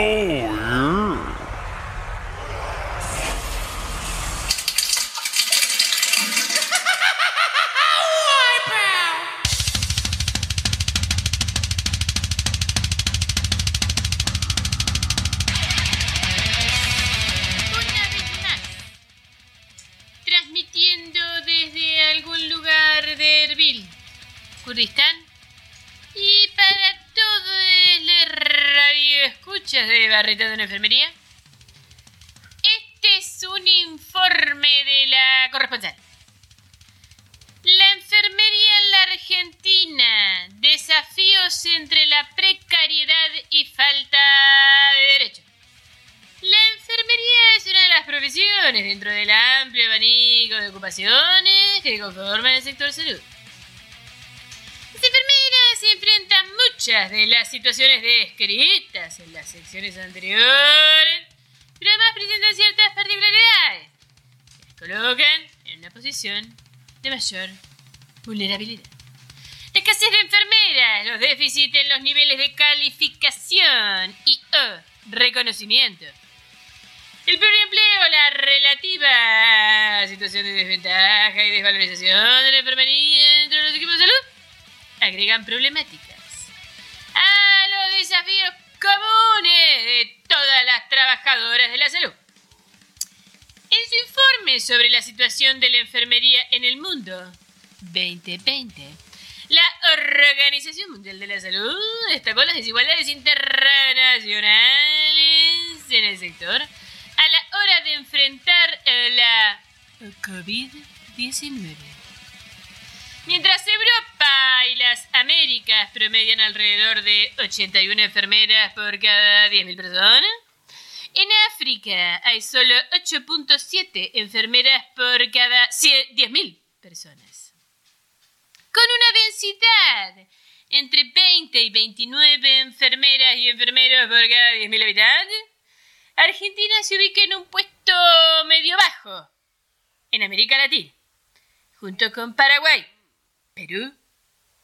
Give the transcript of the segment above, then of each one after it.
yeah. Vez más, transmitiendo desde algún lugar de Erbil, Kurdistán, de una Enfermería, este es un informe de la corresponsal. La enfermería en la Argentina, desafíos entre la precariedad y falta de derechos. La enfermería es una de las profesiones dentro del amplio abanico de ocupaciones que conforman el sector salud. Las enfermeras se enfrentan muchas de las situaciones descritas en las secciones anteriores, pero además presentan ciertas particularidades que las colocan en una posición de mayor vulnerabilidad. La escasez de enfermeras, los déficits en los niveles de calificación y o reconocimiento. El empleo, la relativa situación de desventaja y desvalorización de la enfermería dentro de los equipos de salud agregan problemáticas trabajadoras de la salud. En su informe sobre la situación de la enfermería en el mundo 2020, la Organización Mundial de la Salud destacó las desigualdades internacionales en el sector a la hora de enfrentar la COVID-19. Mientras Europa y las Américas promedian alrededor de 81 enfermeras por cada 10.000 personas, en África hay solo 8.7 enfermeras por cada 10.000 personas. Con una densidad entre 20 y 29 enfermeras y enfermeros por cada 10.000 habitantes, Argentina se ubica en un puesto medio bajo en América Latina, junto con Paraguay, Perú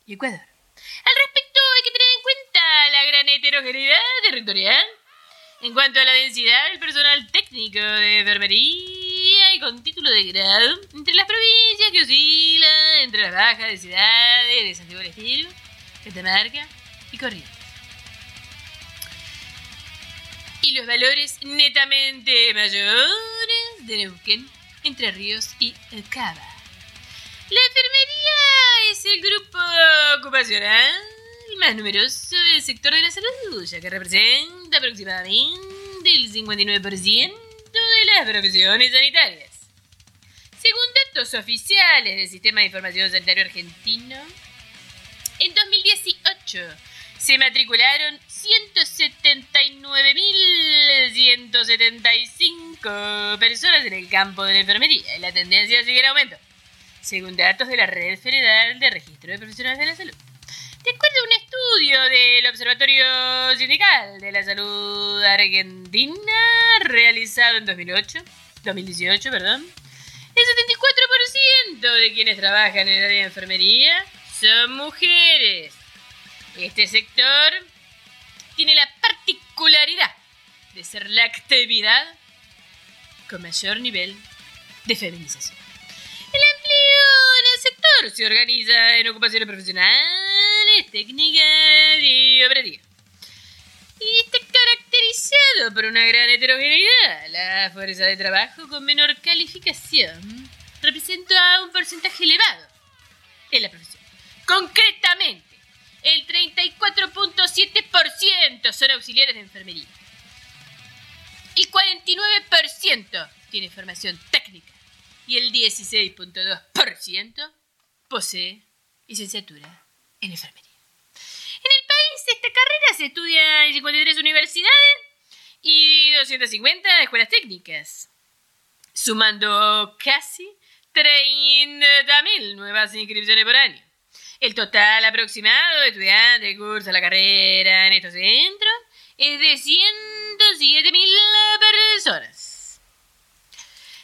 y Ecuador. Al respecto hay que tener en cuenta la gran heterogeneidad territorial en cuanto a la densidad del personal técnico de enfermería y con título de grado entre las provincias que oscilan entre las bajas densidades de Santiago del Estero, Catamarca y Corrientes. Y los valores netamente mayores de Neuquén, Entre Ríos y El Cava. La enfermería es el grupo ocupacional más numeroso del sector de la salud, ya que representa aproximadamente el 59% de las profesiones sanitarias. Según datos oficiales del Sistema de Información Sanitario Argentino, en 2018 se matricularon 179.175 personas en el campo de la enfermería y la tendencia sigue en aumento, según datos de la Red Federal de Registro de Profesionales de la Salud. De acuerdo a un estudio del Observatorio Sindical de la Salud Argentina realizado en 2008, 2018, perdón, el 74% de quienes trabajan en el área de enfermería son mujeres. Este sector tiene la particularidad de ser la actividad con mayor nivel de feminización. El empleo en el sector se organiza en ocupaciones profesionales, técnicas y operativas. Y está caracterizado por una gran heterogeneidad. La fuerza de trabajo con menor calificación representa un porcentaje elevado en la profesión. Concretamente, el 34.7% son auxiliares de enfermería. El 49% tiene formación técnica y el 16.2% posee licenciatura en enfermería. En el país esta carrera se estudia en 53 universidades y 250 escuelas técnicas, sumando casi 30.000 nuevas inscripciones por año. El total aproximado de estudiantes que cursan la carrera en estos centros es de 107.000 personas.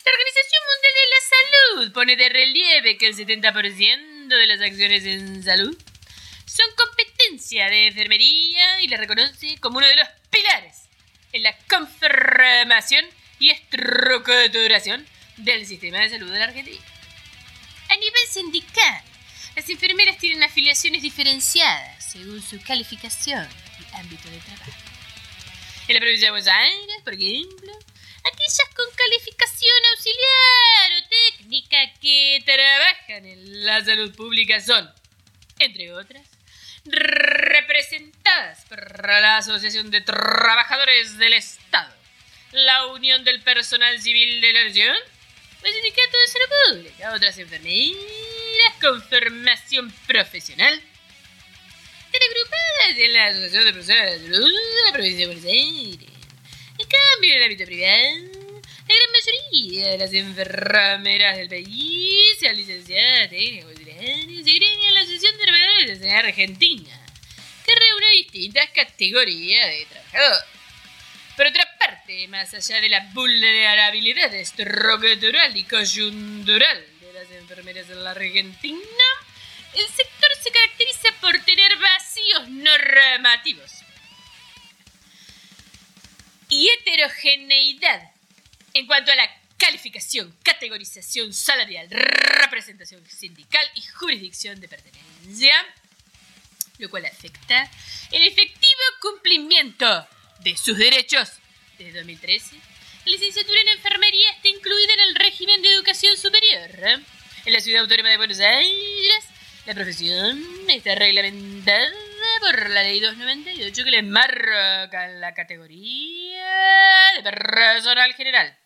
La Organización Mundial de la Salud pone de relieve que el 70% de las acciones en salud son de enfermería y la reconoce como uno de los pilares en la conformación y estructuración del sistema de salud de la Argentina. A nivel sindical, las enfermeras tienen afiliaciones diferenciadas según su calificación y ámbito de trabajo. En la provincia de Buenos Aires, por ejemplo, aquellas con calificación auxiliar o técnica que trabajan en la salud pública son, entre otras, representadas por la Asociación de Trabajadores del Estado, la Unión del Personal Civil de la Nación, el Sindicato de Salud Pública, otras enfermeras con formación profesional, están agrupadas en la Asociación de Profesionales de la Salud de la Provincia de Buenos Aires. En cambio, en el ámbito privado, la gran mayoría de las enfermeras del país sean licenciadas técnicas y se agregan en la Asociación de Trabajadores de Argentina, que reúne distintas categorías de trabajadores. Por otra parte, más allá de la vulnerabilidad estructural y coyuntural de las enfermeras en la Argentina, el sector se caracteriza por tener vacíos normativos y heterogeneidad en cuanto a la calificación, categorización salarial, representación sindical y jurisdicción de pertenencia, lo cual afecta el efectivo cumplimiento de sus derechos. Desde 2013, la licenciatura en enfermería está incluida en el régimen de educación superior. En la ciudad autónoma de Buenos Aires, la profesión está reglamentada por la ley 298 que le marca la categoría de personal general.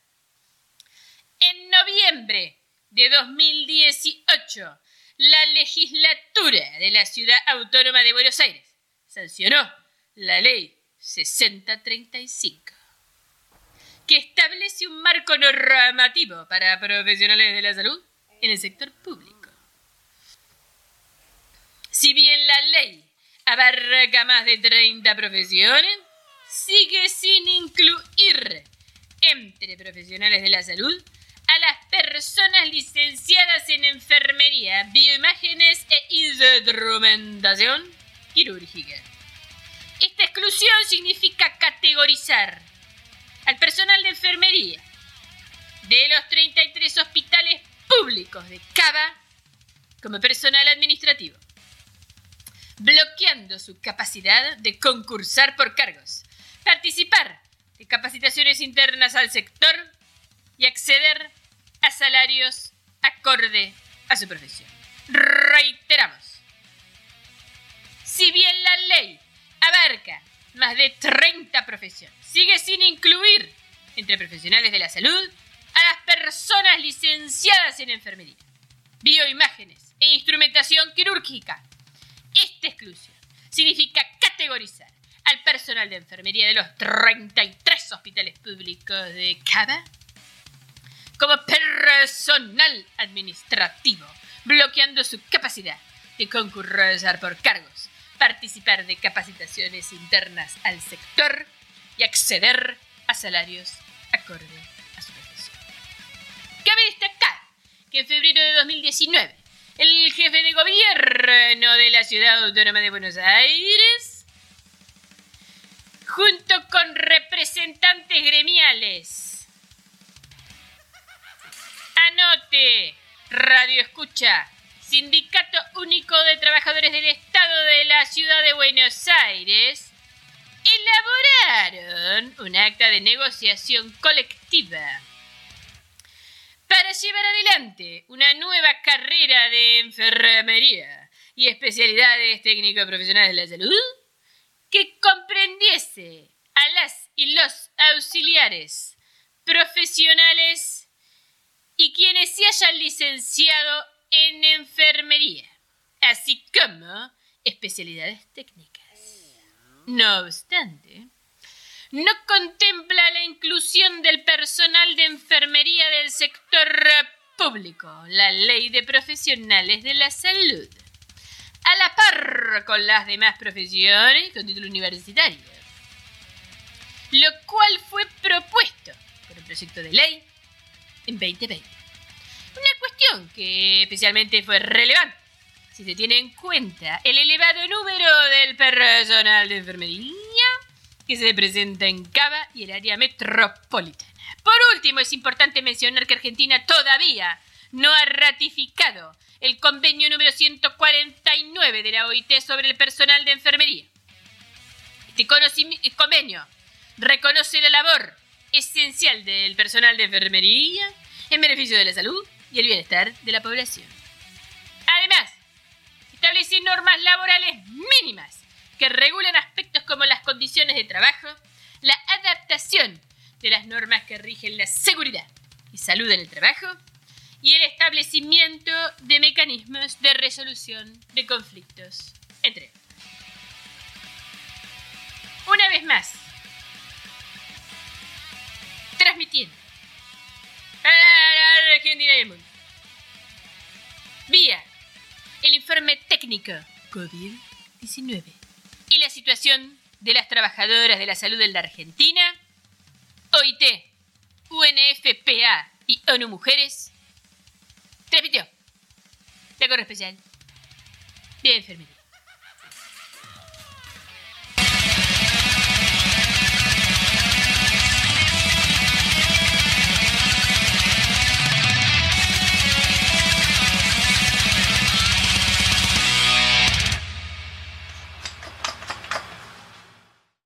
Noviembre de 2018, la legislatura de la Ciudad Autónoma de Buenos Aires sancionó la ley 6035, que establece un marco normativo para profesionales de la salud en el sector público. Si bien la ley abarca más de 30 profesiones, sigue sin incluir entre profesionales de la salud a las personas licenciadas en enfermería, bioimágenes e instrumentación quirúrgica. Esta exclusión significa categorizar al personal de enfermería de los 33 hospitales públicos de Cava como personal administrativo, bloqueando su capacidad de concursar por cargos, participar de capacitaciones internas al sector y acceder a salarios acorde a su profesión. Reiteramos, si bien la ley abarca más de 30 profesiones, sigue sin incluir entre profesionales de la salud a las personas licenciadas en enfermería, bioimágenes e instrumentación quirúrgica. Esta exclusión significa categorizar al personal de enfermería de los 33 hospitales públicos de Cava como personal administrativo, bloqueando su capacidad de concursar por cargos, participar de capacitaciones internas al sector y acceder a salarios acorde a su profesión. Cabe destacar que en febrero de 2019, el jefe de gobierno de la ciudad autónoma de Buenos Aires, junto con representantes gremiales, Radio Escucha, Sindicato Único de Trabajadores del Estado de la Ciudad de Buenos Aires, elaboraron un acta de negociación colectiva para llevar adelante una nueva carrera de enfermería y especialidades técnico-profesionales de la salud que comprendiese a las y los auxiliares profesionales y quienes se hayan licenciado en enfermería, así como especialidades técnicas. No obstante, no contempla la inclusión del personal de enfermería del sector público, la ley de profesionales de la salud, a la par con las demás profesiones con título universitario, lo cual fue propuesto por un proyecto de ley en 2020. Cuestión que especialmente fue relevante si se tiene en cuenta el elevado número del personal de enfermería que se presenta en Cava y el área metropolitana. Por último, es importante mencionar que Argentina todavía no ha ratificado el convenio número 149 de la OIT sobre el personal de enfermería. Este convenio reconoce la labor esencial del personal de enfermería en beneficio de la salud y el bienestar de la población. Además, establece normas laborales mínimas que regulan aspectos como las condiciones de trabajo, la adaptación de las normas que rigen la seguridad y salud en el trabajo y el establecimiento de mecanismos de resolución de conflictos entre Una vez más, Vía el informe técnico COVID-19 y la situación de las trabajadoras de la salud en la Argentina, OIT, UNFPA y ONU Mujeres, transmitió la corre especial de enfermería.